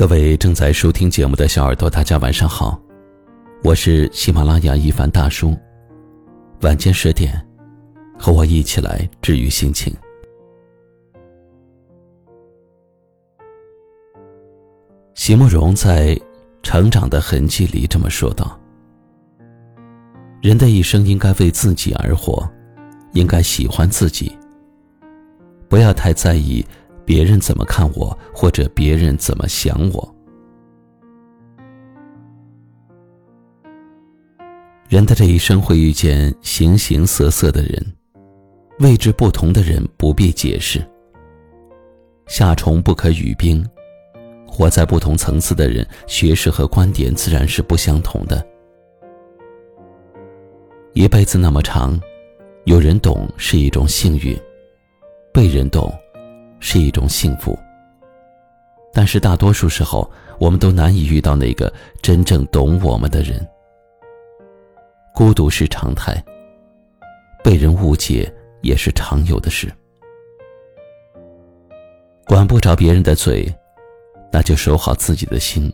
各位正在收听节目的小耳朵，大家晚上好，我是喜马拉雅一凡大叔。晚间十点，和我一起来治愈心情。席慕容在《成长的痕迹》里这么说道：“人的一生应该为自己而活，应该喜欢自己，不要太在意。”别人怎么看我，或者别人怎么想我？人的这一生会遇见形形色色的人，位置不同的人不必解释。夏虫不可语冰，活在不同层次的人，学识和观点自然是不相同的。一辈子那么长，有人懂是一种幸运，被人懂。是一种幸福，但是大多数时候，我们都难以遇到那个真正懂我们的人。孤独是常态，被人误解也是常有的事。管不着别人的嘴，那就守好自己的心，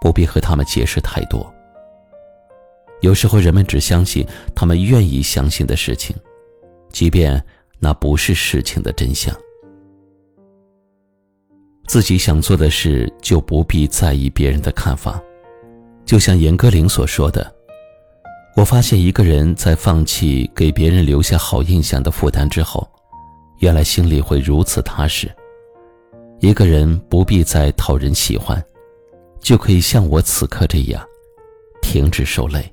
不必和他们解释太多。有时候，人们只相信他们愿意相信的事情，即便那不是事情的真相。自己想做的事，就不必在意别人的看法。就像严歌苓所说的：“我发现一个人在放弃给别人留下好印象的负担之后，原来心里会如此踏实。一个人不必再讨人喜欢，就可以像我此刻这样，停止受累。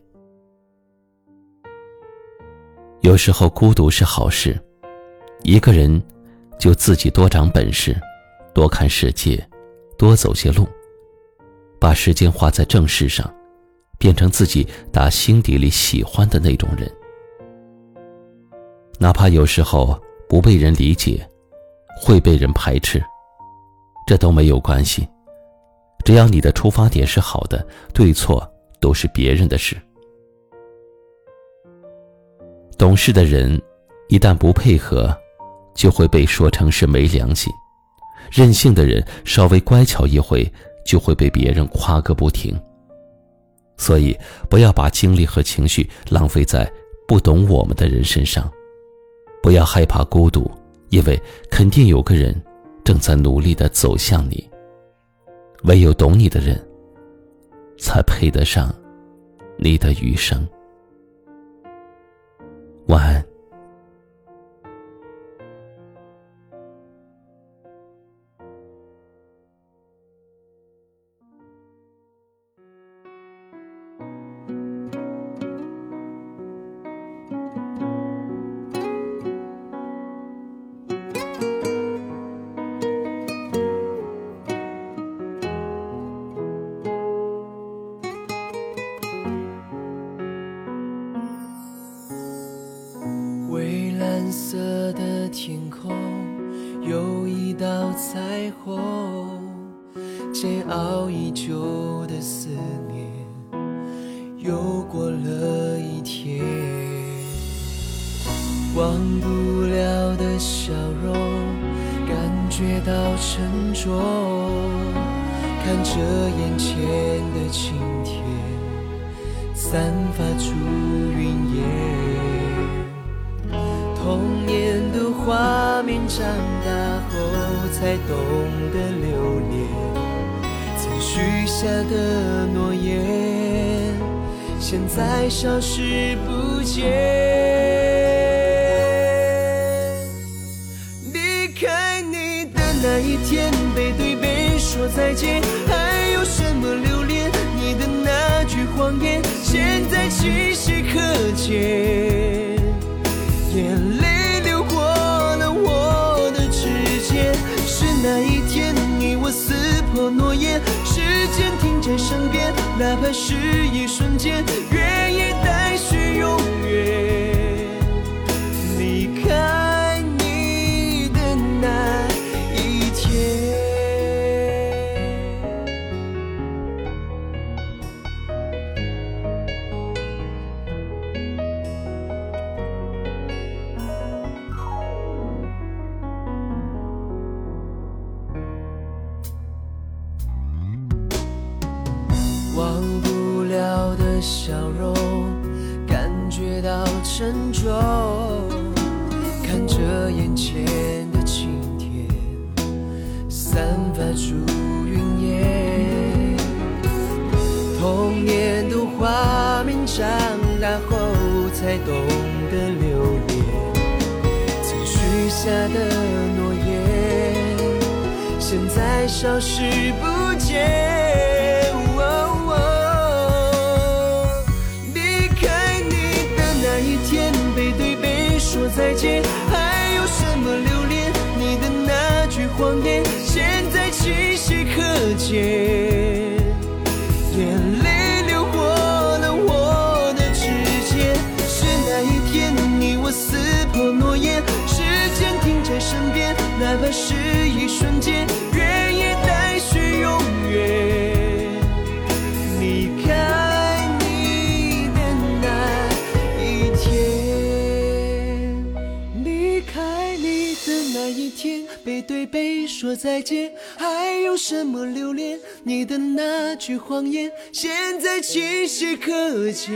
有时候孤独是好事，一个人就自己多长本事。”多看世界，多走些路，把时间花在正事上，变成自己打心底里喜欢的那种人。哪怕有时候不被人理解，会被人排斥，这都没有关系。只要你的出发点是好的，对错都是别人的事。懂事的人，一旦不配合，就会被说成是没良心。任性的人稍微乖巧一回，就会被别人夸个不停。所以，不要把精力和情绪浪费在不懂我们的人身上。不要害怕孤独，因为肯定有个人正在努力的走向你。唯有懂你的人，才配得上你的余生。蓝色的天空有一道彩虹，煎熬已久的思念又过了一天，忘不了的笑容，感觉到沉重，看着眼前的晴天，散发出才懂得留恋。曾许下的诺言，现在消失不见。离开你的那一天，背对背说再见，时间停在身边，哪怕是一瞬间，愿意待续永远。笑容，感觉到沉重。看着眼前的晴天，散发出云烟。童年的画面，长大后才懂得留恋。曾许下的诺言，现在消失不见。再见，还有什么留恋？你的那句谎言，现在清晰可见。眼泪流过了我的指尖，是那一天你我撕破诺言，时间停在身边，哪怕是一瞬间，天，背对背说再见，还有什么留恋？你的那句谎言，现在清晰可见。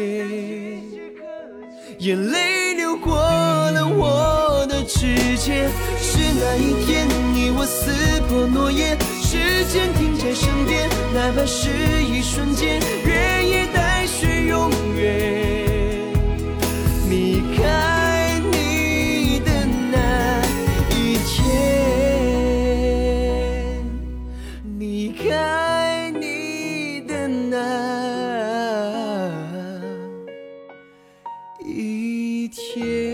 眼泪流过了我的指尖，是那一天你我撕破诺言，时间停在身边，哪怕是一瞬间，愿意带去永远。一天。